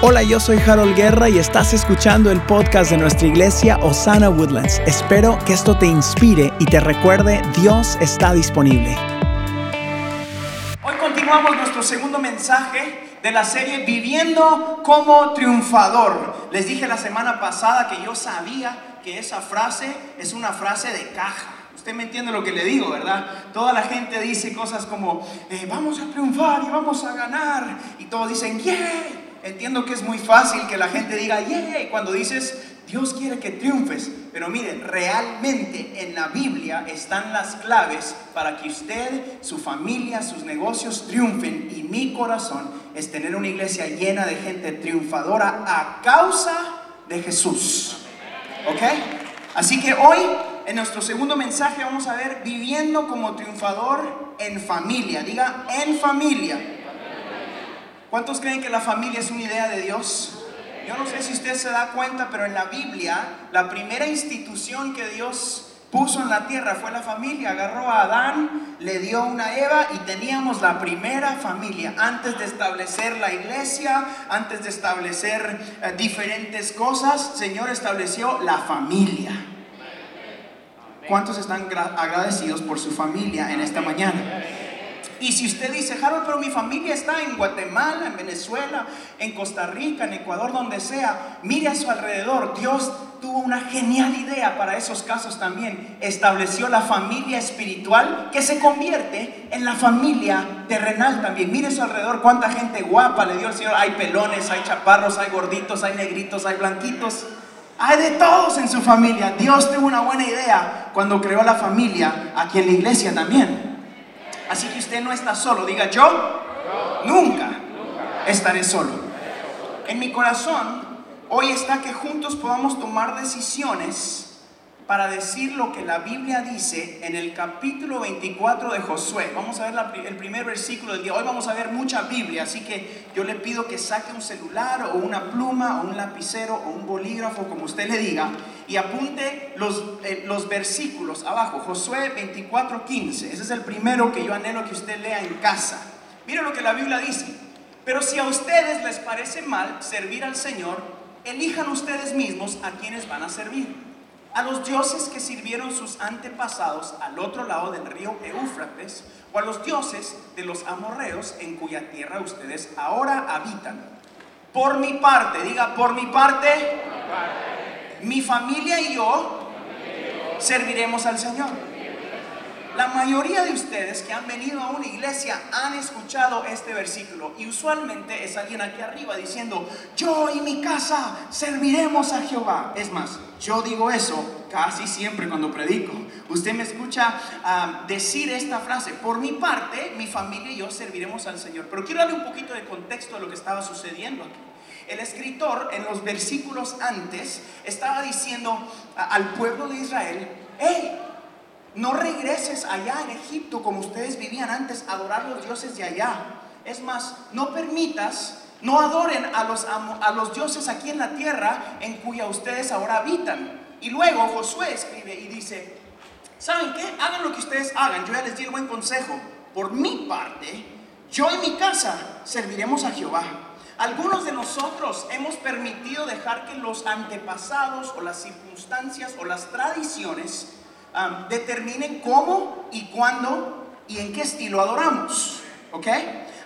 Hola, yo soy Harold Guerra y estás escuchando el podcast de nuestra iglesia Osana Woodlands. Espero que esto te inspire y te recuerde, Dios está disponible. Hoy continuamos nuestro segundo mensaje de la serie Viviendo como triunfador. Les dije la semana pasada que yo sabía que esa frase es una frase de caja. Usted me entiende lo que le digo, ¿verdad? Toda la gente dice cosas como, eh, vamos a triunfar y vamos a ganar. Y todos dicen, ¡yeah! Entiendo que es muy fácil que la gente diga, ¡yeah! Cuando dices, Dios quiere que triunfes. Pero miren, realmente en la Biblia están las claves para que usted, su familia, sus negocios triunfen. Y mi corazón es tener una iglesia llena de gente triunfadora a causa de Jesús. ¿Ok? Así que hoy, en nuestro segundo mensaje, vamos a ver viviendo como triunfador en familia. Diga, en familia. ¿Cuántos creen que la familia es una idea de Dios? Yo no sé si usted se da cuenta, pero en la Biblia, la primera institución que Dios puso en la tierra fue la familia. Agarró a Adán, le dio una Eva y teníamos la primera familia. Antes de establecer la iglesia, antes de establecer eh, diferentes cosas, Señor estableció la familia. ¿Cuántos están agradecidos por su familia en esta mañana? Y si usted dice, Harold, pero mi familia está en Guatemala, en Venezuela, en Costa Rica, en Ecuador, donde sea, mire a su alrededor. Dios tuvo una genial idea para esos casos también. Estableció la familia espiritual que se convierte en la familia terrenal también. Mire a su alrededor cuánta gente guapa le dio el Señor. Hay pelones, hay chaparros, hay gorditos, hay negritos, hay blanquitos. Hay de todos en su familia. Dios tuvo una buena idea cuando creó la familia aquí en la iglesia también. Así que usted no está solo. Diga yo, nunca estaré solo. En mi corazón hoy está que juntos podamos tomar decisiones para decir lo que la Biblia dice en el capítulo 24 de Josué. Vamos a ver el primer versículo del día. Hoy vamos a ver mucha Biblia, así que yo le pido que saque un celular o una pluma o un lapicero o un bolígrafo, como usted le diga, y apunte los, eh, los versículos abajo. Josué 24, 15. Ese es el primero que yo anhelo que usted lea en casa. Mire lo que la Biblia dice. Pero si a ustedes les parece mal servir al Señor, elijan ustedes mismos a quienes van a servir a los dioses que sirvieron sus antepasados al otro lado del río Éufrates, o a los dioses de los amorreos en cuya tierra ustedes ahora habitan. Por mi parte, diga, por mi parte, mi familia y yo serviremos al Señor. La mayoría de ustedes que han venido a una iglesia han escuchado este versículo y usualmente es alguien aquí arriba diciendo, yo y mi casa serviremos a Jehová. Es más, yo digo eso casi siempre cuando predico. Usted me escucha ah, decir esta frase, por mi parte, mi familia y yo serviremos al Señor. Pero quiero darle un poquito de contexto de lo que estaba sucediendo aquí. El escritor en los versículos antes estaba diciendo al pueblo de Israel, hey, no regreses allá en Egipto como ustedes vivían antes, adorar los dioses de allá. Es más, no permitas, no adoren a los, a los dioses aquí en la tierra en cuya ustedes ahora habitan. Y luego Josué escribe y dice, ¿saben qué? Hagan lo que ustedes hagan. Yo ya les di el buen consejo. Por mi parte, yo y mi casa serviremos a Jehová. Algunos de nosotros hemos permitido dejar que los antepasados o las circunstancias o las tradiciones determinen cómo y cuándo y en qué estilo adoramos. ¿Ok?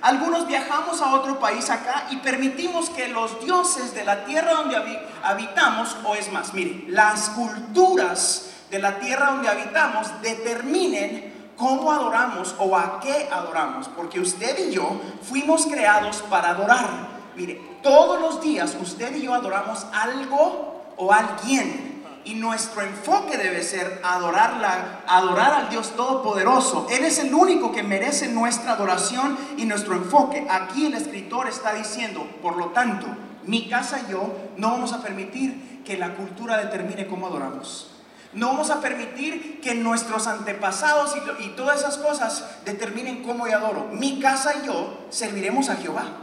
Algunos viajamos a otro país acá y permitimos que los dioses de la tierra donde habitamos, o es más, miren, las culturas de la tierra donde habitamos determinen cómo adoramos o a qué adoramos, porque usted y yo fuimos creados para adorar. Mire, todos los días usted y yo adoramos algo o alguien y nuestro enfoque debe ser adorarla, adorar al Dios Todopoderoso. Él es el único que merece nuestra adoración y nuestro enfoque. Aquí el escritor está diciendo, por lo tanto, mi casa y yo no vamos a permitir que la cultura determine cómo adoramos. No vamos a permitir que nuestros antepasados y, y todas esas cosas determinen cómo yo adoro. Mi casa y yo serviremos a Jehová.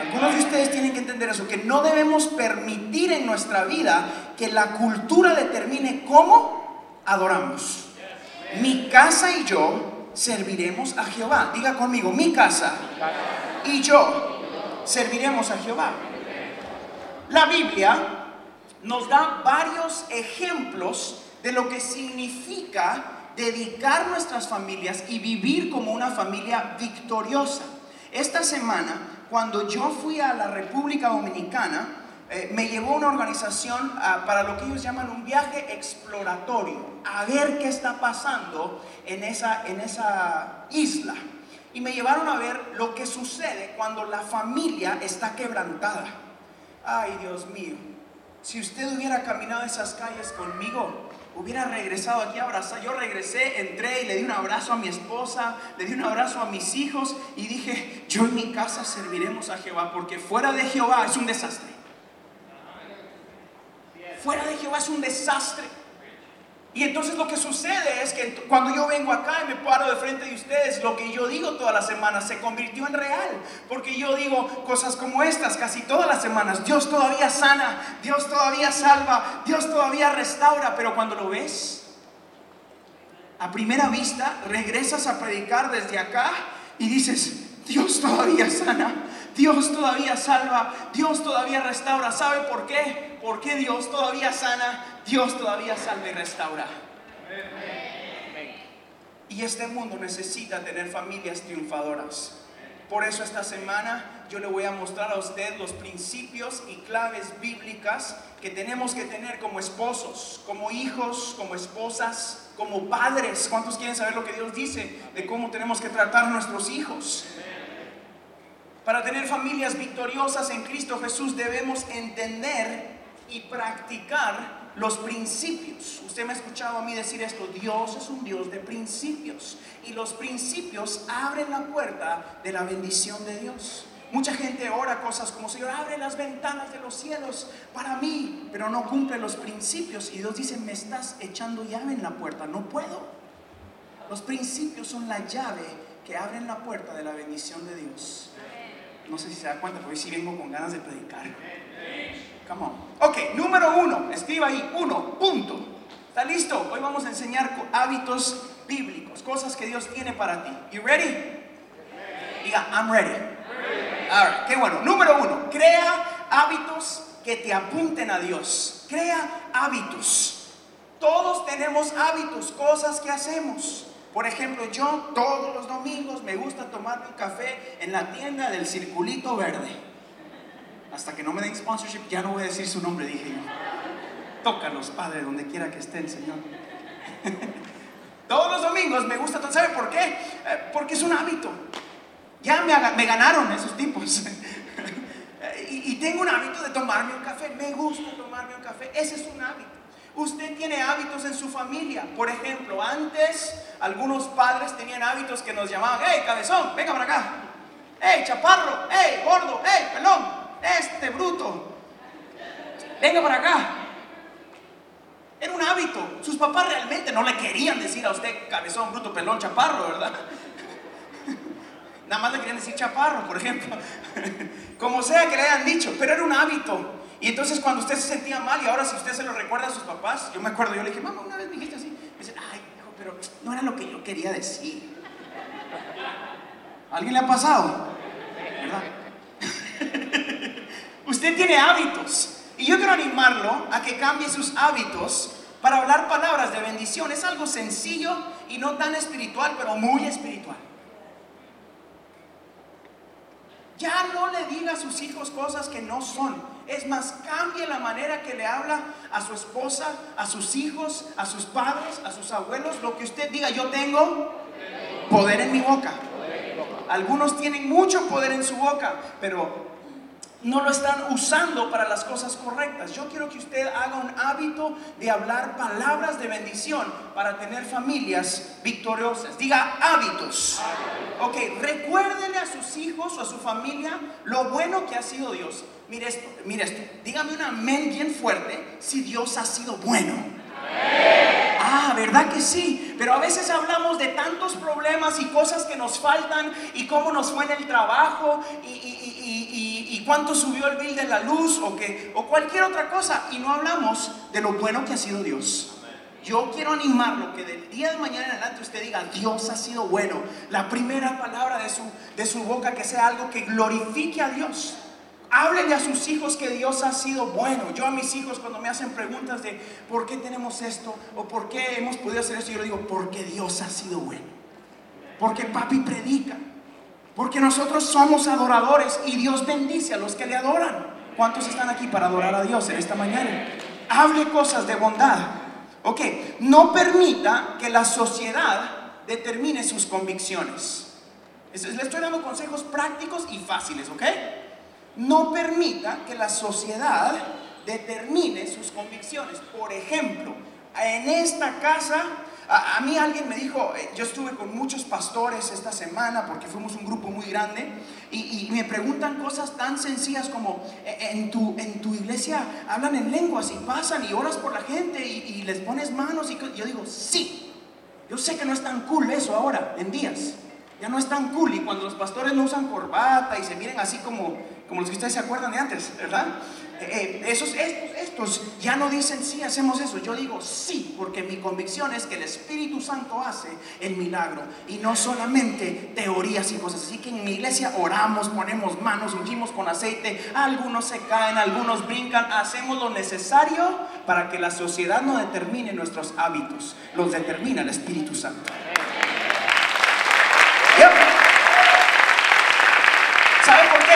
Algunos de ustedes tienen que entender eso, que no debemos permitir en nuestra vida que la cultura determine cómo adoramos. Mi casa y yo serviremos a Jehová. Diga conmigo, mi casa y yo serviremos a Jehová. La Biblia nos da varios ejemplos de lo que significa dedicar nuestras familias y vivir como una familia victoriosa. Esta semana, cuando yo fui a la República Dominicana, eh, me llevó una organización ah, para lo que ellos llaman un viaje exploratorio, a ver qué está pasando en esa, en esa isla. Y me llevaron a ver lo que sucede cuando la familia está quebrantada. Ay, Dios mío, si usted hubiera caminado esas calles conmigo, hubiera regresado aquí a abrazar. Yo regresé, entré y le di un abrazo a mi esposa, le di un abrazo a mis hijos y dije, yo en mi casa serviremos a Jehová, porque fuera de Jehová es un desastre. Fuera de Jehová es un desastre. Y entonces lo que sucede es que cuando yo vengo acá y me paro de frente de ustedes, lo que yo digo todas las semanas se convirtió en real. Porque yo digo cosas como estas casi todas las semanas. Dios todavía sana, Dios todavía salva, Dios todavía restaura. Pero cuando lo ves, a primera vista, regresas a predicar desde acá y dices, Dios todavía sana, Dios todavía salva, Dios todavía restaura. ¿Sabe por qué? Porque Dios todavía sana, Dios todavía salva y restaura. Y este mundo necesita tener familias triunfadoras. Por eso esta semana yo le voy a mostrar a usted los principios y claves bíblicas que tenemos que tener como esposos, como hijos, como esposas, como padres. ¿Cuántos quieren saber lo que Dios dice de cómo tenemos que tratar a nuestros hijos? Para tener familias victoriosas en Cristo Jesús debemos entender y practicar los principios. Usted me ha escuchado a mí decir esto, Dios es un Dios de principios y los principios abren la puerta de la bendición de Dios. Mucha gente ora cosas como, Señor, abre las ventanas de los cielos para mí, pero no cumple los principios. Y Dios dice, me estás echando llave en la puerta, no puedo. Los principios son la llave que abren la puerta de la bendición de Dios. No sé si se da cuenta, pero hoy sí vengo con ganas de predicar. Come on. Ok, número uno, escriba ahí, uno, punto. ¿Está listo? Hoy vamos a enseñar hábitos bíblicos, cosas que Dios tiene para ti. You ready? Diga, I'm ready. All right, qué bueno. Número uno, crea hábitos que te apunten a Dios. Crea hábitos. Todos tenemos hábitos, cosas que hacemos. Por ejemplo, yo todos los domingos me gusta tomarme un café en la tienda del Circulito Verde. Hasta que no me den sponsorship, ya no voy a decir su nombre, dije yo. Tócalos, Padre, donde quiera que estén, Señor. Todos los domingos me gusta, ¿sabe por qué? Eh, porque es un hábito. Ya me, ganaron esos tipos. y, y tengo un hábito de tomarme un café. Me gusta tomarme un café. Ese es un hábito. Usted tiene hábitos en su familia. Por ejemplo, antes algunos padres tenían hábitos que nos llamaban, hey, cabezón, venga para acá. Hey, chaparro, hey, gordo, hey, pelón, este bruto. Venga para acá. Era un hábito. Sus papás realmente no le querían decir a usted cabezón, bruto, pelón, chaparro, ¿verdad? Nada más le querían decir chaparro, por ejemplo. Como sea que le hayan dicho, pero era un hábito. Y entonces cuando usted se sentía mal y ahora si usted se lo recuerda a sus papás, yo me acuerdo, yo le dije, mamá, una vez me dijiste así. Me dice, ay, hijo, pero no era lo que yo quería decir. ¿A ¿Alguien le ha pasado? ¿Verdad? Usted tiene hábitos. Y yo quiero animarlo a que cambie sus hábitos para hablar palabras de bendición. Es algo sencillo y no tan espiritual, pero muy espiritual. Ya no le diga a sus hijos cosas que no son. Es más, cambie la manera que le habla a su esposa, a sus hijos, a sus padres, a sus abuelos. Lo que usted diga, yo tengo poder en mi boca. Algunos tienen mucho poder en su boca, pero no lo están usando para las cosas correctas. Yo quiero que usted haga un hábito de hablar palabras de bendición para tener familias victoriosas. Diga hábitos. Ok, recuérdele a sus hijos o a su familia lo bueno que ha sido Dios. Mire esto, mire esto. Dígame un amén bien fuerte si Dios ha sido bueno. Ah, ¿verdad que sí? Pero a veces hablamos de tantos problemas y cosas que nos faltan y cómo nos fue en el trabajo y, cuánto subió el bill de la luz o, que, o cualquier otra cosa y no hablamos de lo bueno que ha sido Dios. yo quiero animarlo que del día de mañana en adelante usted diga, Dios ha sido bueno. La primera palabra de su, de su boca que sea algo que glorifique a Dios. Háblenle a sus hijos que Dios ha sido bueno. Yo a mis hijos cuando me hacen preguntas de por qué tenemos esto o por qué hemos podido hacer esto, yo le digo, porque Dios ha sido bueno. Porque papi predica. Porque nosotros somos adoradores y Dios bendice a los que le adoran. ¿Cuántos están aquí para adorar a Dios en esta mañana? Hable cosas de bondad. Ok, no permita que la sociedad determine sus convicciones. Le estoy dando consejos prácticos y fáciles, ¿ok? no permita que la sociedad determine sus convicciones. Por ejemplo, en esta casa, a, mí alguien me dijo, eh, yo estuve con muchos pastores esta semana porque fuimos un grupo muy grande y, me preguntan cosas tan sencillas como, e, en tu, en tu iglesia hablan en lenguas y pasan y oras por la gente y, les pones manos y yo digo, sí, yo sé que no es tan cool eso ahora, en días. Ya no es tan cool y cuando los pastores no usan corbata y se miren así como como los que ustedes se acuerdan de antes, ¿verdad? Eh, esos, estos, estos ya no dicen sí, hacemos eso. Yo digo sí, porque mi convicción es que el Espíritu Santo hace el milagro y no solamente teorías y cosas. Así que en mi iglesia oramos, ponemos manos, ungimos con aceite, algunos se caen, algunos brincan, hacemos lo necesario para que la sociedad no determine nuestros hábitos, los determina el Espíritu Santo.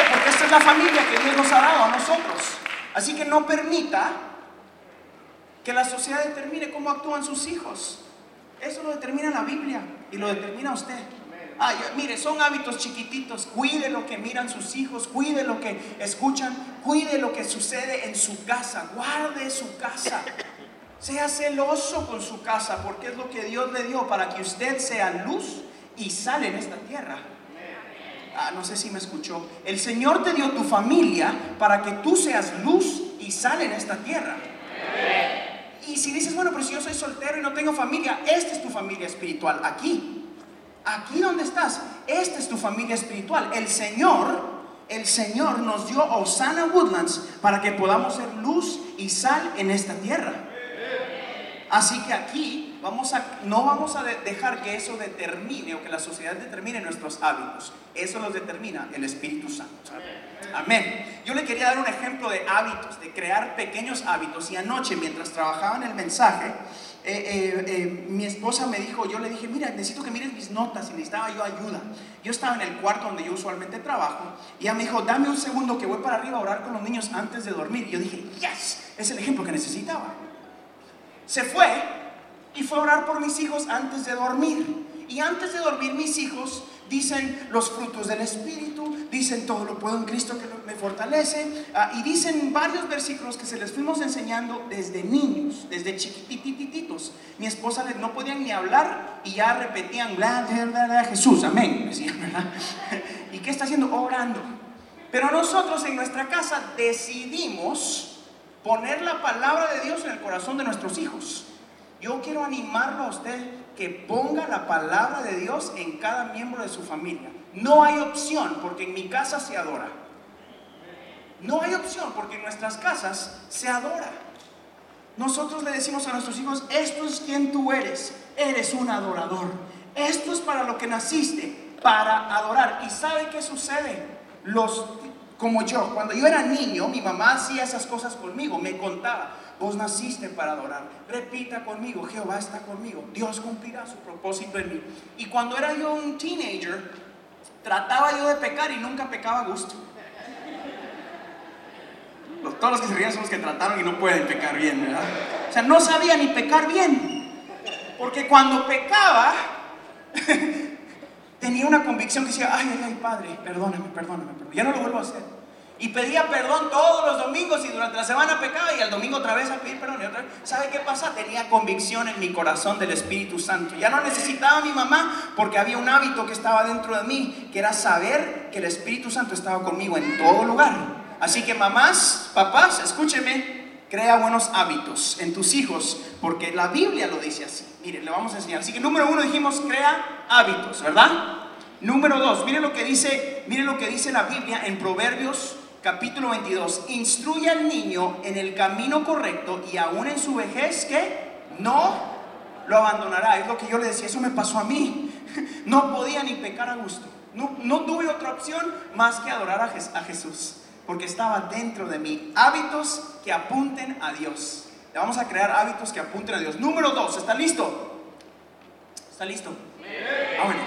Porque esta es la familia que Dios nos ha dado a nosotros. Así que no permita que la sociedad determine cómo actúan sus hijos. Eso lo determina la Biblia y lo determina usted. Ay, mire, son hábitos chiquititos. Cuide lo que miran sus hijos, cuide lo que escuchan, cuide lo que sucede en su casa, guarde su casa. Sea celoso con su casa porque es lo que Dios le dio para que usted sea luz y sale en esta tierra. Ah, no sé si me escuchó, el Señor te dio tu familia para que tú seas luz y sal en esta tierra. Y si dices, bueno, pero si yo soy soltero y no tengo familia, esta es tu familia espiritual, aquí. Aquí donde estás, esta es tu familia espiritual. El Señor, el Señor nos dio Osana Woodlands para que podamos ser luz y sal en esta tierra. Así que aquí vamos a, no vamos a dejar que eso determine o que la sociedad determine nuestros hábitos. Eso los determina el Espíritu Santo. Amén. Yo le quería dar un ejemplo de hábitos, de crear pequeños hábitos. Y anoche, mientras trabajaba en el mensaje, eh, eh, eh, mi esposa me dijo, yo le dije, mira, necesito que mires mis notas y necesitaba yo ayuda. Yo estaba en el cuarto donde yo usualmente trabajo y ella me dijo, dame un segundo que voy para arriba a orar con los niños antes de dormir. Y yo dije, yes, es el ejemplo que necesitaba se fue y fue a orar por mis hijos antes de dormir. Y antes de dormir mis hijos dicen los frutos del Espíritu, dicen todo lo puedo en Cristo que me fortalece, ah, y dicen varios versículos que se les fuimos enseñando desde niños, desde chiquitititos. Mi esposa no podían ni hablar y ya repetían, bla, bla, Jesús, amén. ¿Y qué está haciendo? Orando. Pero nosotros en nuestra casa decidimos poner la palabra de Dios en el corazón de nuestros hijos. Yo quiero animarlo a usted que ponga la palabra de Dios en cada miembro de su familia. No hay opción porque en mi casa se adora. No hay opción porque en nuestras casas se adora. Nosotros le decimos a nuestros hijos, esto es quien tú eres. Eres un adorador. Esto es para lo que naciste, para adorar. ¿Y sabe qué sucede? Los como yo, cuando yo era niño, mi mamá hacía esas cosas conmigo, me contaba, vos naciste para adorar, repita conmigo, Jehová está conmigo, Dios cumplirá su propósito en mí. Y cuando era yo un teenager, trataba yo de pecar y nunca pecaba a gusto. Todos los que se ríen son los que trataron y no pueden pecar bien, ¿verdad? O sea, no sabía ni pecar bien. Porque cuando pecaba, tenía una convicción que decía, ay, ay, ay, Padre, perdóname, perdóname, perdóname. Ya no lo vuelvo a hacer. Y pedía perdón todos los domingos y durante la semana pecaba y al domingo otra vez a pedir perdón. ¿Sabe qué pasa? Tenía convicción en mi corazón del Espíritu Santo. Ya no necesitaba a mi mamá porque había un hábito que estaba dentro de mí, que era saber que el Espíritu Santo estaba conmigo en todo lugar. Así que mamás, papás, escúcheme, crea buenos hábitos en tus hijos, porque la Biblia lo dice así. Mire, le vamos a enseñar. Así que número uno dijimos, crea hábitos, ¿verdad? Número dos, mire lo que dice, mire lo que dice la Biblia en Proverbios capítulo 22. Instruye al niño en el camino correcto y aún en su vejez que no lo abandonará. Es lo que yo le decía, eso me pasó a mí. No podía ni pecar a gusto. No, no tuve otra opción más que adorar a, a Jesús, porque estaba dentro de mí. Hábitos que apunten a Dios. Le vamos a crear hábitos que apunten a Dios. Número dos, ¿está listo? ¿Está listo? Ah, bueno.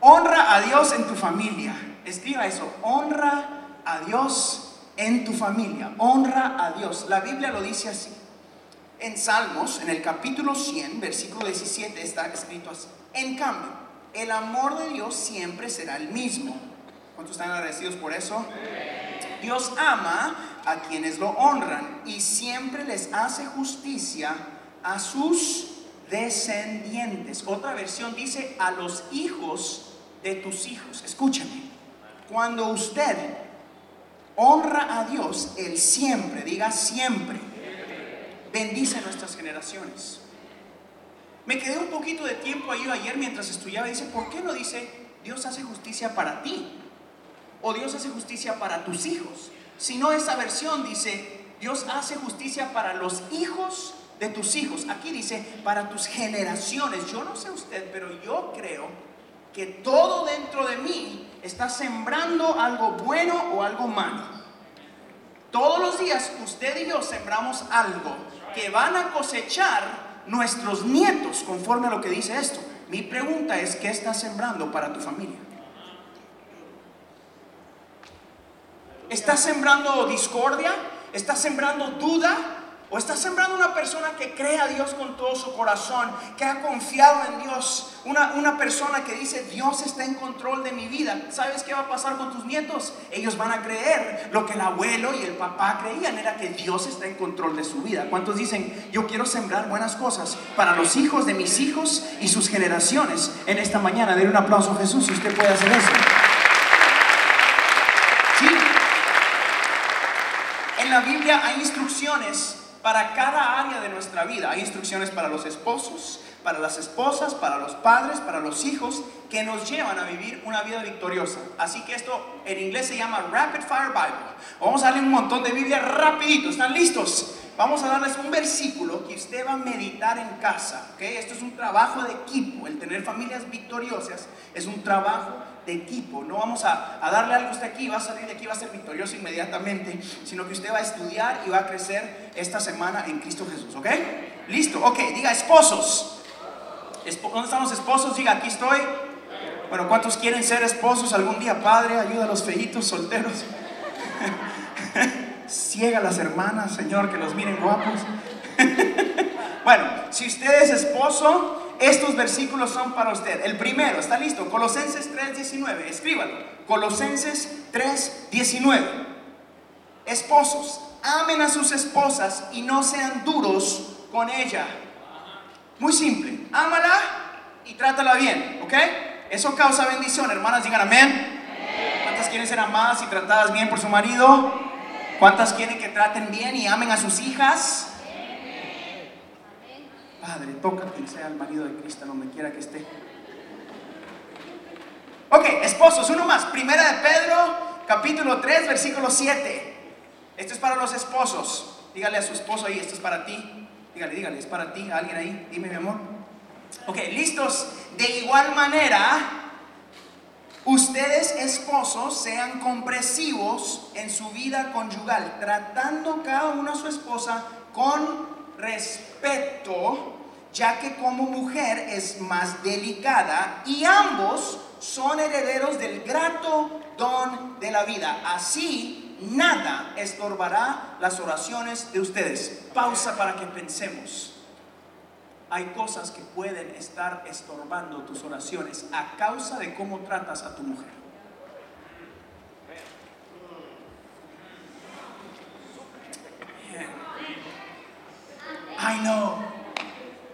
Honra a Dios en tu familia. Escriba eso. Honra a Dios en tu familia. Honra a Dios. La Biblia lo dice así. En Salmos, en el capítulo 100, versículo 17, está escrito así. En cambio, el amor de Dios siempre será el mismo. ¿Cuántos están agradecidos por eso? Dios ama a quienes lo honran y siempre les hace justicia a sus descendientes. Otra versión dice a los hijos de tus hijos. Escúchame. Cuando usted honra a Dios, Él siempre, diga siempre, bendice nuestras generaciones. Me quedé un poquito de tiempo ahí ayer mientras estudiaba y dice, ¿por qué no dice Dios hace justicia para ti? O Dios hace justicia para tus hijos. Si no, esa versión dice, Dios hace justicia para los hijos de tus hijos. Aquí dice, para tus generaciones. Yo no sé usted, pero yo creo que todo dentro de mí está sembrando algo bueno o algo malo. Todos los días usted y yo sembramos algo que van a cosechar nuestros nietos conforme a lo que dice esto. Mi pregunta es, ¿qué estás sembrando para tu familia? ¿Estás sembrando discordia? ¿Estás sembrando duda? ¿O estás sembrando una persona que cree a Dios con todo su corazón, que ha confiado en Dios? Una, una persona que dice, Dios está en control de mi vida. ¿Sabes qué va a pasar con tus nietos? Ellos van a creer lo que el abuelo y el papá creían, era que Dios está en control de su vida. ¿Cuántos dicen, yo quiero sembrar buenas cosas para los hijos de mis hijos y sus generaciones? En esta mañana, denle un aplauso a Jesús si usted puede hacer eso. Sí. En la Biblia hay instrucciones para cada área de nuestra vida. Hay instrucciones para los esposos, para las esposas, para los padres, para los hijos, que nos llevan a vivir una vida victoriosa. Así que esto en inglés se llama Rapid Fire Bible. Vamos a darle un montón de Biblia rapidito. ¿Están listos? Vamos a darles un versículo que usted va a meditar en casa. ¿okay? Esto es un trabajo de equipo. El tener familias victoriosas es un trabajo equipo. No vamos a, darle algo a usted aquí, va a salir de aquí, va a ser victorioso inmediatamente, sino que usted va a estudiar y va a crecer esta semana en Cristo Jesús. ¿Ok? Listo. Ok, diga esposos. Espo- ¿Dónde están los esposos? Diga, aquí estoy. Bueno, ¿cuántos quieren ser esposos algún día? Padre, ayuda a los feitos solteros. Ciega a las hermanas, Señor, que los miren guapos. bueno, si usted es esposo, estos versículos son para usted. El primero, ¿está listo? Colosenses 3:19, escríbalo. Colosenses 3:19. Esposos, amen a sus esposas y no sean duros con ella. Muy simple, ámala y trátala bien, ¿ok? Eso causa bendición, hermanas, digan amén. ¿Cuántas quieren ser amadas y tratadas bien por su marido? ¿Cuántas quieren que traten bien y amen a sus hijas? Padre, toca quien sea el marido de Cristo, donde quiera que esté. Ok, esposos, uno más. Primera de Pedro, capítulo 3, versículo 7. Esto es para los esposos. Dígale a su esposo ahí, esto es para ti. Dígale, dígale, es para ti. ¿Alguien ahí? Dime, mi amor. Ok, listos. De igual manera, ustedes esposos sean comprensivos en su vida conyugal, tratando cada uno a su esposa con respeto, ya que como mujer es más delicada y ambos son herederos del grato don de la vida. Así, nada estorbará las oraciones de ustedes. Pausa para que pensemos. Hay cosas que pueden estar estorbando tus oraciones a causa de cómo tratas a tu mujer. I know.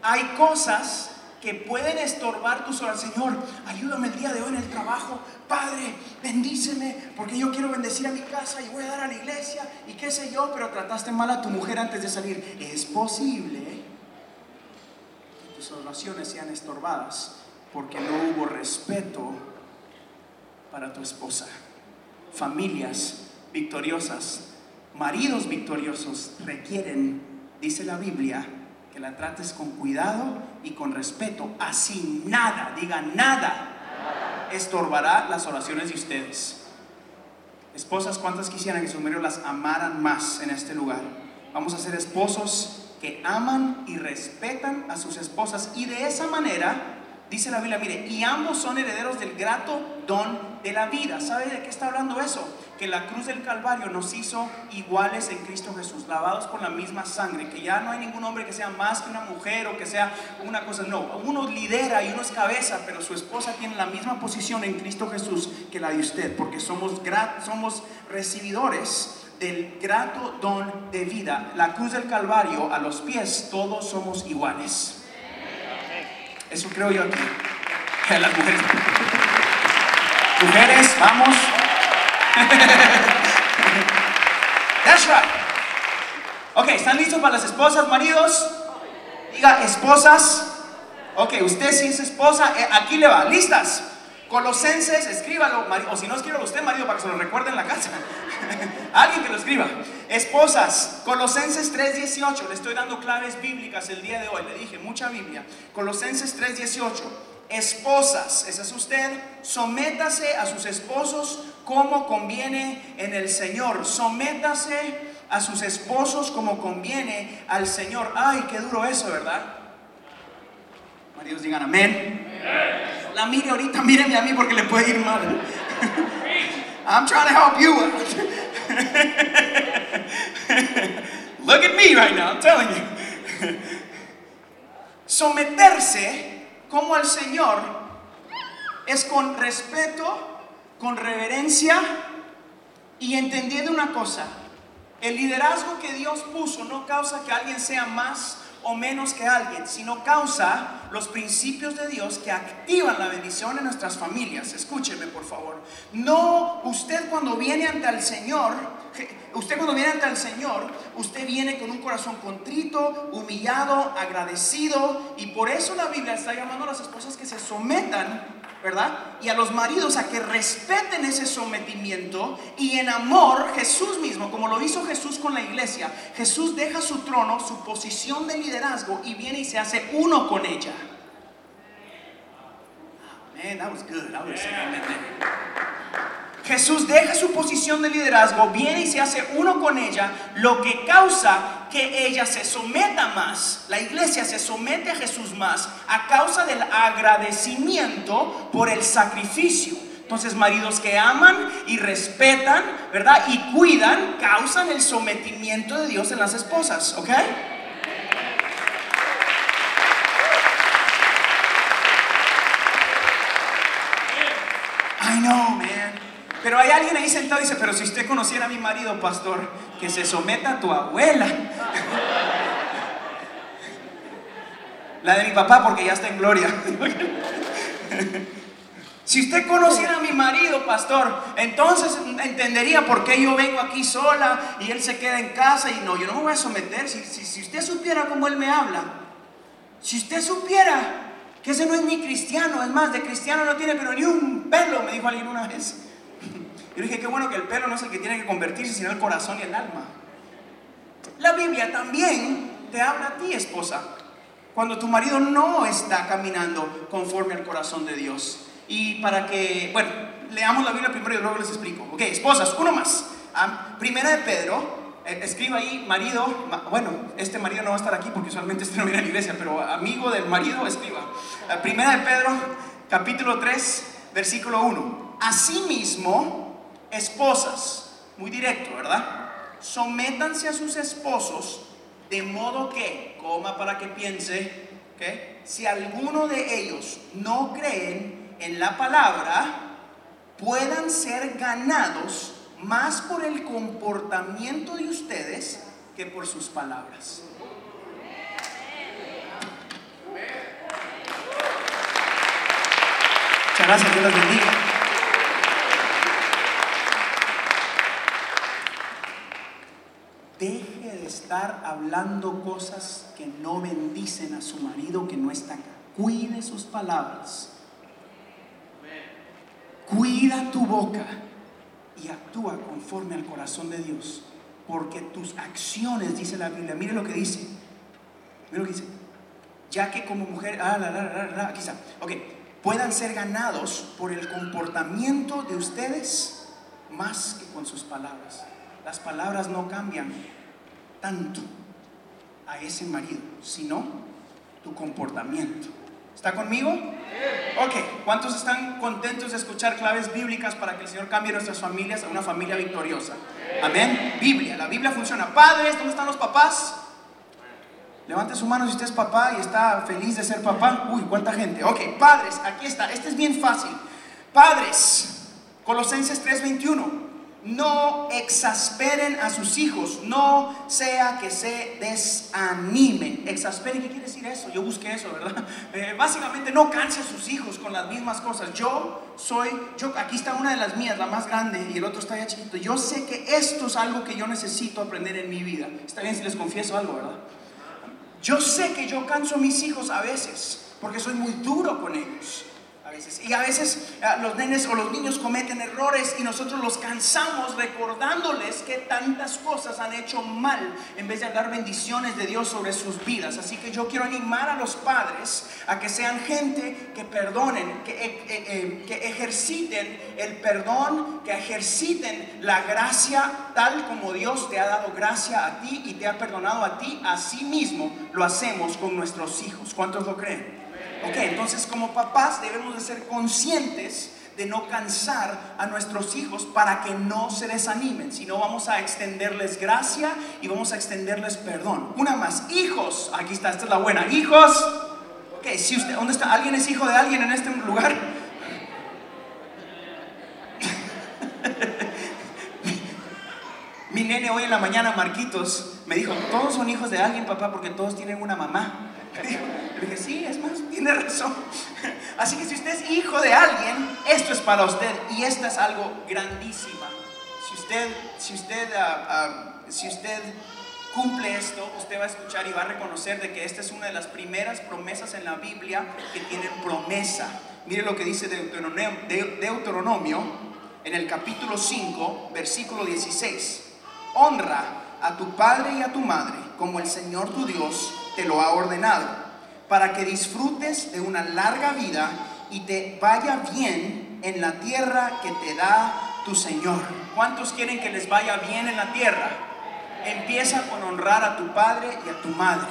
Hay cosas que pueden estorbar tus oraciones. Señor, ayúdame el día de hoy en el trabajo. Padre, bendíceme, porque yo quiero bendecir a mi casa y voy a dar a la iglesia y qué sé yo, pero trataste mal a tu mujer antes de salir. Es posible que tus oraciones sean estorbadas porque no hubo respeto para tu esposa. Familias victoriosas, maridos victoriosos requieren, dice la Biblia, que la trates con cuidado y con respeto. Así nada, diga nada, estorbará las oraciones de ustedes. Esposas, ¿cuántas quisieran que sus maridos las amaran más en este lugar? Vamos a ser esposos que aman y respetan a sus esposas y de esa manera Dice la Biblia, mire, y ambos son herederos del grato don de la vida. ¿Sabe de qué está hablando eso? Que la cruz del Calvario nos hizo iguales en Cristo Jesús, lavados con la misma sangre, que ya no hay ningún hombre que sea más que una mujer o que sea una cosa, no, uno lidera y uno es cabeza, pero su esposa tiene la misma posición en Cristo Jesús que la de usted, porque somos, somos recibidores del grato don de vida. La cruz del Calvario a los pies, todos somos iguales. Eso creo yo aquí. Las mujeres. Mujeres, vamos. That's right. Ok, ¿están listos para las esposas, maridos? Diga, esposas. Ok, usted si es esposa, eh, aquí le va. ¿Listas? Colosenses, escríbalo, o si no, escríbalo usted, marido, para que se lo recuerde en la casa. Alguien que lo escriba. Esposas, Colosenses 3:18, le estoy dando claves bíblicas el día de hoy, le dije, mucha Biblia. Colosenses 3:18, esposas, esa es usted, sométase a sus esposos como conviene en el Señor, sométase a sus esposos como conviene al Señor. Ay, qué duro eso, ¿verdad? Maridos digan amén. La mire ahorita, míreme a mí porque le puede ir mal. I'm trying to help you. Look at me right now, I'm telling you. Someterse como al Señor es con respeto, con reverencia y entendiendo una cosa. El liderazgo que Dios puso no causa que alguien sea más o menos que alguien, sino causa los principios de Dios que activan la bendición en nuestras familias. Escúcheme, por favor. No, usted cuando viene ante el Señor, usted cuando viene ante el Señor, usted viene con un corazón contrito, humillado, agradecido, y por eso la Biblia está llamando a las esposas que se sometan ¿verdad? Y a los maridos a que respeten ese sometimiento y en amor Jesús mismo, como lo hizo Jesús con la iglesia, Jesús deja su trono, su posición de liderazgo y viene y se hace uno con ella. Man, that was good. That was Jesús deja su posición de liderazgo, viene y se hace uno con ella, lo que causa que ella se someta más, la iglesia se somete a Jesús más a causa del agradecimiento por el sacrificio. Entonces, maridos que aman y respetan, ¿verdad? Y cuidan, causan el sometimiento de Dios en las esposas, ¿ok? I know, man. Pero hay alguien ahí sentado y dice, pero si usted conociera a mi marido, pastor, que se someta a tu abuela. La de mi papá, porque ya está en gloria. Si usted conociera a mi marido, pastor, entonces entendería por qué yo vengo aquí sola y él se queda en casa y no, yo no me voy a someter. Si, si usted supiera cómo él me habla, si usted supiera que ese no es ni cristiano, es más, de cristiano no tiene pero ni un pelo, me dijo alguien una vez. Yo dije, qué bueno que el pelo no es el que tiene que convertirse, sino el corazón y el alma. La Biblia también te habla a ti, esposa, cuando tu marido no está caminando conforme al corazón de Dios. Y para que, bueno, leamos la Biblia primero y luego les explico. Ok, esposas, uno más. primera de Pedro, eh, escriba ahí, marido, bueno, este marido no va a estar aquí porque usualmente este no viene a la iglesia, pero amigo del marido, escriba. primera de Pedro, capítulo 3, versículo 1. Asimismo, Esposas, muy directo, ¿verdad? Sométanse a sus esposos de modo que, coma para que piense, que si alguno de ellos no creen en la palabra, puedan ser ganados más por el comportamiento de ustedes que por sus palabras. Muchas gracias, Dios bendiga. Deje de hablando cosas que no bendicen a su marido que no está acá. Cuide sus palabras. Cuida tu boca y actúa conforme al corazón de Dios. Porque tus acciones, dice la Biblia, mire lo que dice. Mira lo que dice. Ya que como mujer, ah, la, la, la, está. Ok, puedan ser ganados por el comportamiento de ustedes más que con sus palabras. Las palabras no cambian tanto a ese marido, sino tu comportamiento. ¿Está conmigo? Ok, ¿cuántos están contentos de escuchar claves bíblicas para que el Señor cambie nuestras familias a una familia victoriosa? Amén. Biblia, la Biblia funciona. Padres, ¿dónde están los papás? Levante su mano si usted es papá y está feliz de ser papá. Uy, cuánta gente. Ok, padres, aquí está. Este es bien fácil. Padres, Colosenses 3:21 no exasperen a sus hijos, no sea que se desanimen. Exasperen, ¿qué quiere decir eso? Yo busqué eso, ¿verdad? Eh, básicamente no canse a sus hijos con las mismas cosas. Yo soy, yo, aquí está una de las mías, la más grande, y el otro está ya chiquito. Yo sé que esto es algo que yo necesito aprender en mi vida. Está bien si les confieso algo, ¿verdad? Yo sé que yo canso a mis hijos a veces, porque soy muy duro con ellos. Y a veces ah, los nenes o los niños cometen errores y nosotros los cansamos recordándoles que tantas cosas han hecho mal en vez de dar bendiciones de Dios sobre sus vidas. Así que yo quiero animar a los padres a que sean gente que perdonen, que, eh, eh, eh, que ejerciten el perdón, que ejerciten la gracia tal como Dios te ha dado gracia a ti y te ha perdonado a ti. Así mismo lo hacemos con nuestros hijos. ¿Cuántos lo creen? Ok, entonces como papás debemos de ser conscientes de no cansar a nuestros hijos para que no se desanimen, sino vamos a extenderles gracia y vamos a extenderles perdón. Una más, hijos, aquí está, esta es la buena, hijos. Ok, si usted, ¿dónde está? ¿Alguien es hijo de alguien en este lugar? Mi nene hoy en la mañana, Marquitos, me dijo, todos son hijos de alguien, papá, porque todos tienen una mamá. Le dije, sí, es más, tiene razón. Así que si usted es hijo de alguien, esto es para usted y esta es algo grandísima. Si usted, si usted, ah, ah, si usted cumple esto, usted va a escuchar y va a reconocer de que esta es una de las primeras promesas en la Biblia que tienen promesa. Mire lo que dice Deuteronomio, Deuteronomio en el capítulo 5, versículo 16. Honra a tu padre y a tu madre como el Señor tu Dios te lo ha ordenado, para que disfrutes de una larga vida y te vaya bien en la tierra que te da tu Señor. ¿Cuántos quieren que les vaya bien en la tierra? Empieza con honrar a tu padre y a tu madre.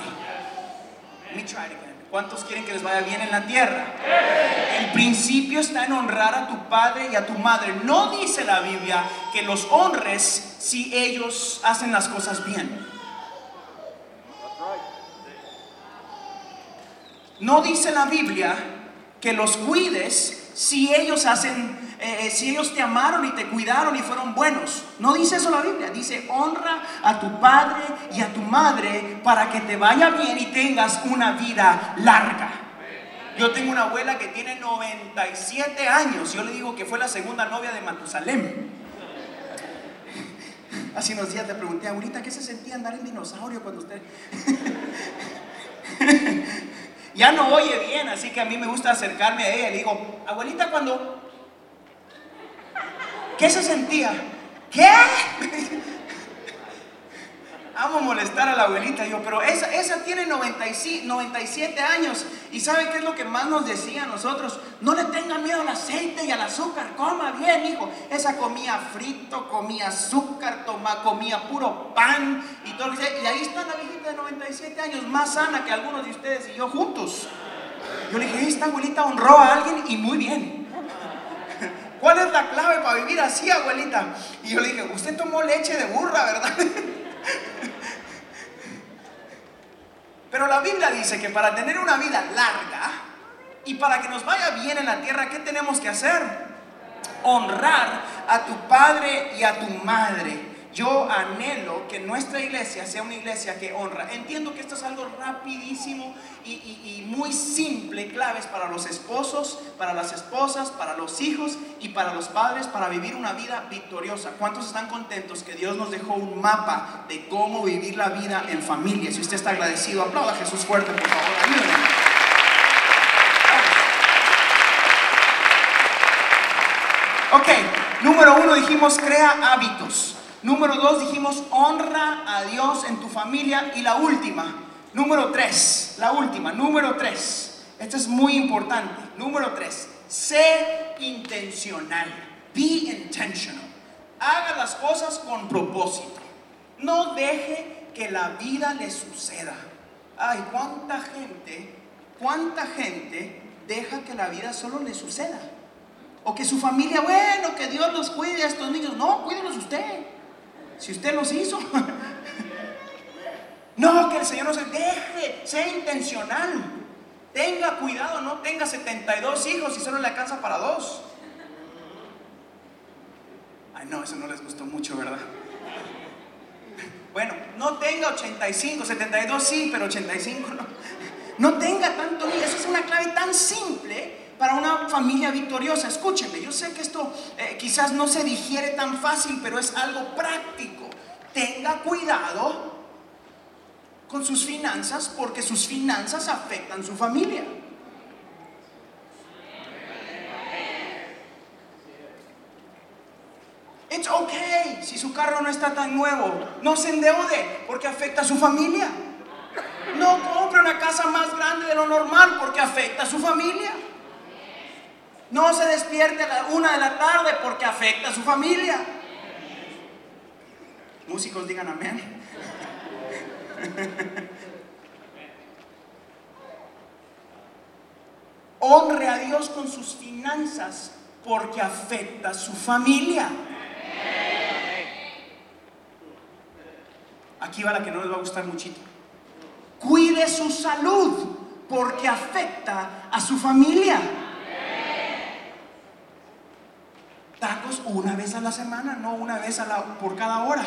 ¿Cuántos quieren que les vaya bien en la tierra? El principio está en honrar a tu padre y a tu madre. No dice la Biblia que los honres si ellos hacen las cosas bien. No dice la Biblia que los cuides si ellos hacen, eh, si ellos te amaron y te cuidaron y fueron buenos. No dice eso la Biblia. Dice honra a tu padre y a tu madre para que te vaya bien y tengas una vida larga. Yo tengo una abuela que tiene 97 años. Yo le digo que fue la segunda novia de Matusalem. Hace unos días te pregunté, abuelita, ¿qué se sentía andar en dinosaurio cuando usted... ya no oye bien, así que a mí me gusta acercarme a ella y digo, abuelita, cuando... ¿Qué se sentía? ¿Qué? Amo molestar a la abuelita. Yo, pero esa, esa tiene 97 años. ¿Y sabe qué es lo que más nos decía a nosotros? No le tenga miedo al aceite y al azúcar. Coma bien, hijo. Esa comía frito, comía azúcar, toma, comía puro pan y todo. Y ahí está 37 años, más sana que algunos de ustedes y yo juntos. Yo le dije, esta abuelita honró a alguien y muy bien. ¿Cuál es la clave para vivir así, abuelita? Y yo le dije, usted tomó leche de burra, ¿verdad? Pero la Biblia dice que para tener una vida larga y para que nos vaya bien en la tierra, ¿qué tenemos que hacer? Honrar a tu padre y a tu madre yo anhelo que nuestra iglesia sea una iglesia que honra. Entiendo que esto es algo rapidísimo y, muy simple, claves para los esposos, para las esposas, para los hijos y para los padres para vivir una vida victoriosa. ¿Cuántos están contentos que Dios nos dejó un mapa de cómo vivir la vida en familia? Si usted está agradecido, aplauda a Jesús fuerte, por favor. Ayúdenme. Ok, número uno dijimos crea hábitos. Número dos dijimos honra a Dios en tu familia. Y la última, Número tres, la última, número tres. Esto es muy importante. Número tres, sé intencional. Be intentional. Haga las cosas con propósito. No deje que la vida le suceda. Ay, cuánta gente, cuánta gente deja que la vida solo le suceda. O que su familia, bueno, que Dios los cuide a estos niños. No, cuídenlos usted. Si usted los hizo. No, que el Señor no se deje, sea intencional. Tenga cuidado, no tenga 72 hijos y solo le alcanza para dos. Ay, no, eso no les gustó mucho, ¿verdad? Bueno, no tenga 85, 72 sí, pero 85 no. No tenga tanto. Eso es una clave tan simple para una familia victoriosa. Escúchenme, yo sé que esto eh, quizás no se digiere tan fácil, pero es algo práctico. Tenga cuidado con sus finanzas porque sus finanzas afectan su familia. It's okay si su carro no está tan nuevo. No se endeude porque afecta a su familia. No compre una casa más grande de lo normal porque afecta a su familia. No se despierte a la una de la tarde porque afecta a su familia. Músicos digan amén. Honre a Dios con sus finanzas porque afecta a su familia. Aquí va la que no les va a gustar muchito. Cuide su salud porque afecta a su familia. Tacos una vez a la semana, no una vez por cada hora.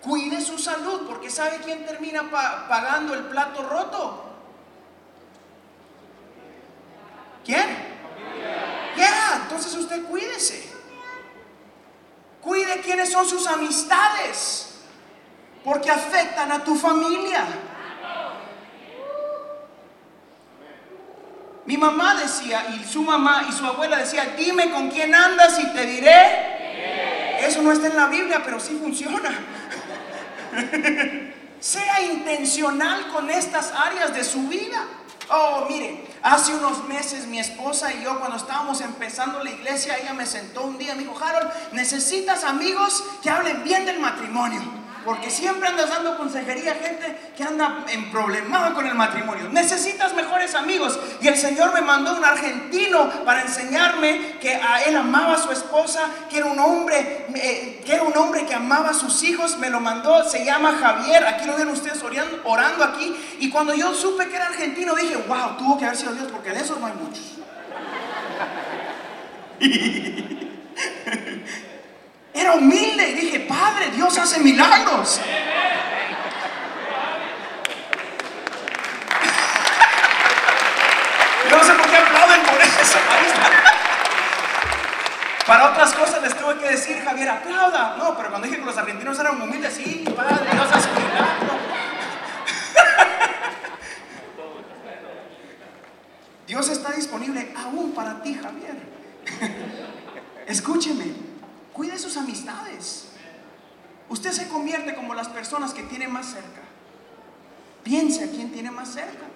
Cuide su salud, porque ¿sabe quién termina pagando el plato roto? ¿Quién? Ya, entonces usted cuídese. Cuide quiénes son sus amistades, porque afectan a tu familia. Mi mamá decía, y su mamá y su abuela decía, dime con quién andas y te diré. Eso no está en la Biblia, pero sí funciona. sea intencional con estas áreas de su vida. Oh, mire, hace unos meses mi esposa y yo cuando estábamos empezando la iglesia, ella me sentó un día y me dijo, Harold, necesitas amigos que hablen bien del matrimonio. Porque siempre andas dando consejería a gente que anda en problemado con el matrimonio. Necesitas mejores amigos. Y el Señor me mandó un argentino para enseñarme que a él amaba a su esposa, que era un hombre, eh, que era un hombre que amaba a sus hijos. Me lo mandó, se llama Javier. Aquí lo ven ustedes orando, orando aquí. Y cuando yo supe que era argentino, dije, wow, tuvo que haber sido Dios, porque de esos no hay muchos. Era humilde y dije, Padre, Dios hace milagros. No sé por qué aplauden por eso. Para otras cosas les tuve que decir, Javier, aplauda. No, pero cuando dije que los argentinos eran humildes, sí, Padre, Dios hace milagros. Dios está disponible aún para ti, Javier. Escúcheme. Cuide sus amistades. Usted se convierte como las personas que tiene más cerca. Piense a quién tiene más cerca.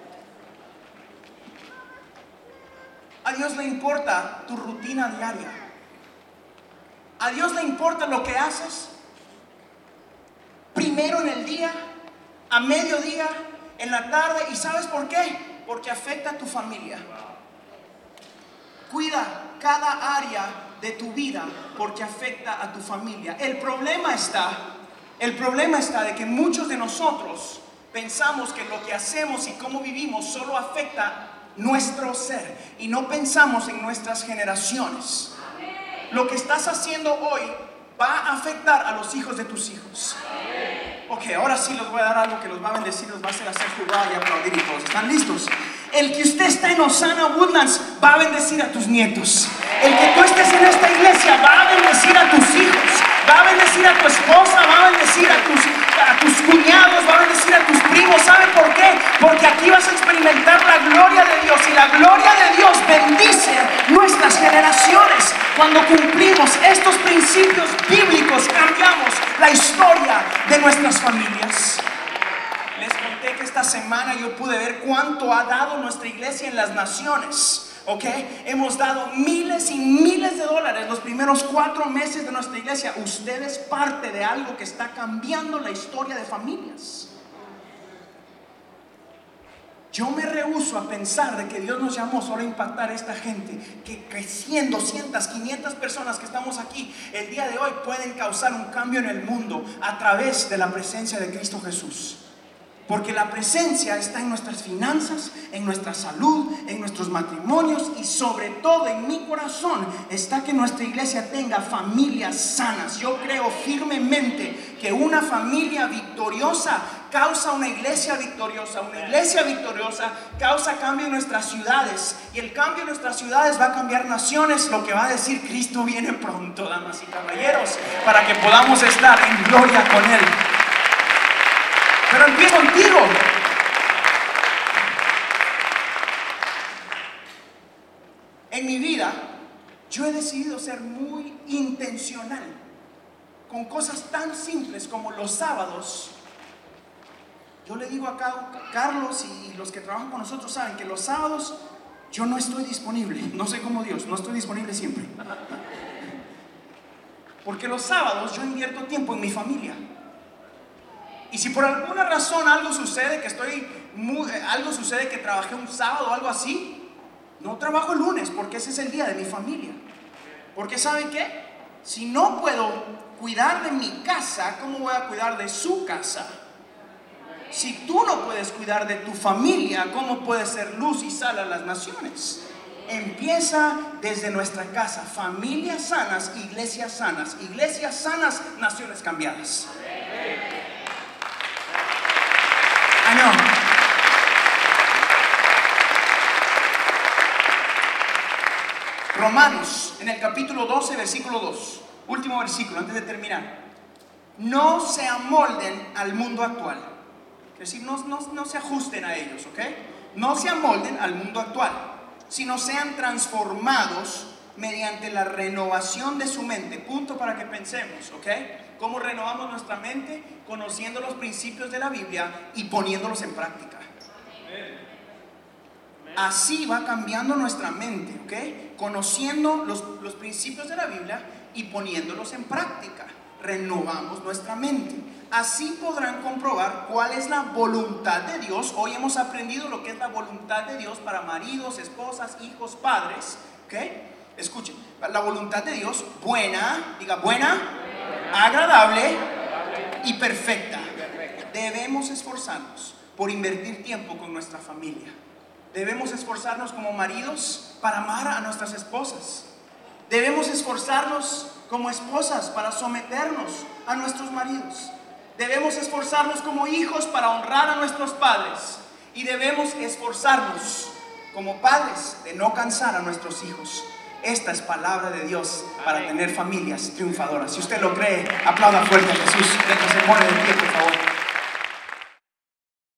A Dios le importa tu rutina diaria. A Dios le importa lo que haces. Primero en el día, a mediodía, en la tarde. ¿Y sabes por qué? Porque afecta a tu familia. Cuida cada área de tu vida porque afecta a tu familia. El problema está, el problema está de que muchos de nosotros pensamos que lo que hacemos y cómo vivimos solo afecta nuestro ser y no pensamos en nuestras generaciones. Lo que estás haciendo hoy va a afectar a los hijos de tus hijos. Ok, ahora sí les voy a dar algo que los va a bendecir, los va a hacer hacer jugar y aplaudir y todos. ¿Están listos? El que usted está en Osana Woodlands va a bendecir a tus nietos. El que tú estés en esta iglesia va a bendecir a tus hijos, va a bendecir a tu esposa, va a bendecir a tus, a tus cuñados, va a bendecir a tus primos. ¿Sabe por qué? Porque aquí vas a experimentar la gloria de Dios y la gloria de Dios bendice nuestras generaciones. Cuando cumplimos estos principios bíblicos, cambiamos la historia de nuestras familias. Les conté que esta semana yo pude ver cuánto ha dado nuestra iglesia en las naciones. ¿ok? Hemos dado miles y miles de dólares los primeros cuatro meses de nuestra iglesia. Usted es parte de algo que está cambiando la historia de familias. Yo me rehuso a pensar de que Dios nos llamó solo a impactar a esta gente, que, que 100, 200, 500 personas que estamos aquí el día de hoy pueden causar un cambio en el mundo a través de la presencia de Cristo Jesús. Porque la presencia está en nuestras finanzas, en nuestra salud, en nuestros matrimonios y sobre todo en mi corazón está que nuestra iglesia tenga familias sanas. Yo creo firmemente que una familia victoriosa causa una iglesia victoriosa. Una iglesia victoriosa causa cambio en nuestras ciudades. Y el cambio en nuestras ciudades va a cambiar naciones, lo que va a decir Cristo viene pronto, damas y caballeros, para que podamos estar en gloria con Él. Pero empiezo contigo. En mi vida, yo he decidido ser muy intencional con cosas tan simples como los sábados. Yo le digo acá, Carlos y los que trabajan con nosotros saben que los sábados yo no estoy disponible. No sé cómo Dios, no estoy disponible siempre. Porque los sábados yo invierto tiempo en mi familia. Y si por alguna razón algo sucede, que estoy eh, algo sucede que trabajé un sábado o algo así, no trabajo el lunes porque ese es el día de mi familia. Porque ¿saben qué? Si no puedo cuidar de mi casa, ¿cómo voy a cuidar de su casa? Si tú no puedes cuidar de tu familia, ¿cómo puedes ser luz y sal a las naciones? Empieza desde nuestra casa, familias sanas, iglesias sanas, iglesias sanas, naciones cambiadas. Romanos, en el capítulo 12, versículo 2, último versículo, antes de terminar. No se amolden al mundo actual. Es decir, no, no se ajusten a ellos, ¿ok? No se amolden al mundo actual, sino sean transformados mediante la renovación de su mente. Punto para que pensemos, ¿ok? ¿Cómo renovamos nuestra mente? Conociendo los principios de la Biblia y poniéndolos en práctica. Así va cambiando nuestra mente, ¿ok? Conociendo los, los principios de la Biblia y poniéndolos en práctica. Renovamos nuestra mente. Así podrán comprobar cuál es la voluntad de Dios. Hoy hemos aprendido lo que es la voluntad de Dios para maridos, esposas, hijos, padres. ¿Ok? Escuchen, la voluntad de Dios, buena, diga buena, agradable y perfecta. Debemos esforzarnos por invertir tiempo con nuestra familia. Debemos esforzarnos como maridos para amar a nuestras esposas. Debemos esforzarnos como esposas para someternos a nuestros maridos. Debemos esforzarnos como hijos para honrar a nuestros padres. Y debemos esforzarnos como padres de no cansar a nuestros hijos. Esta es palabra de Dios para tener familias triunfadoras. Si usted lo cree, aplauda fuerte a Jesús. que se pone de pie, por favor.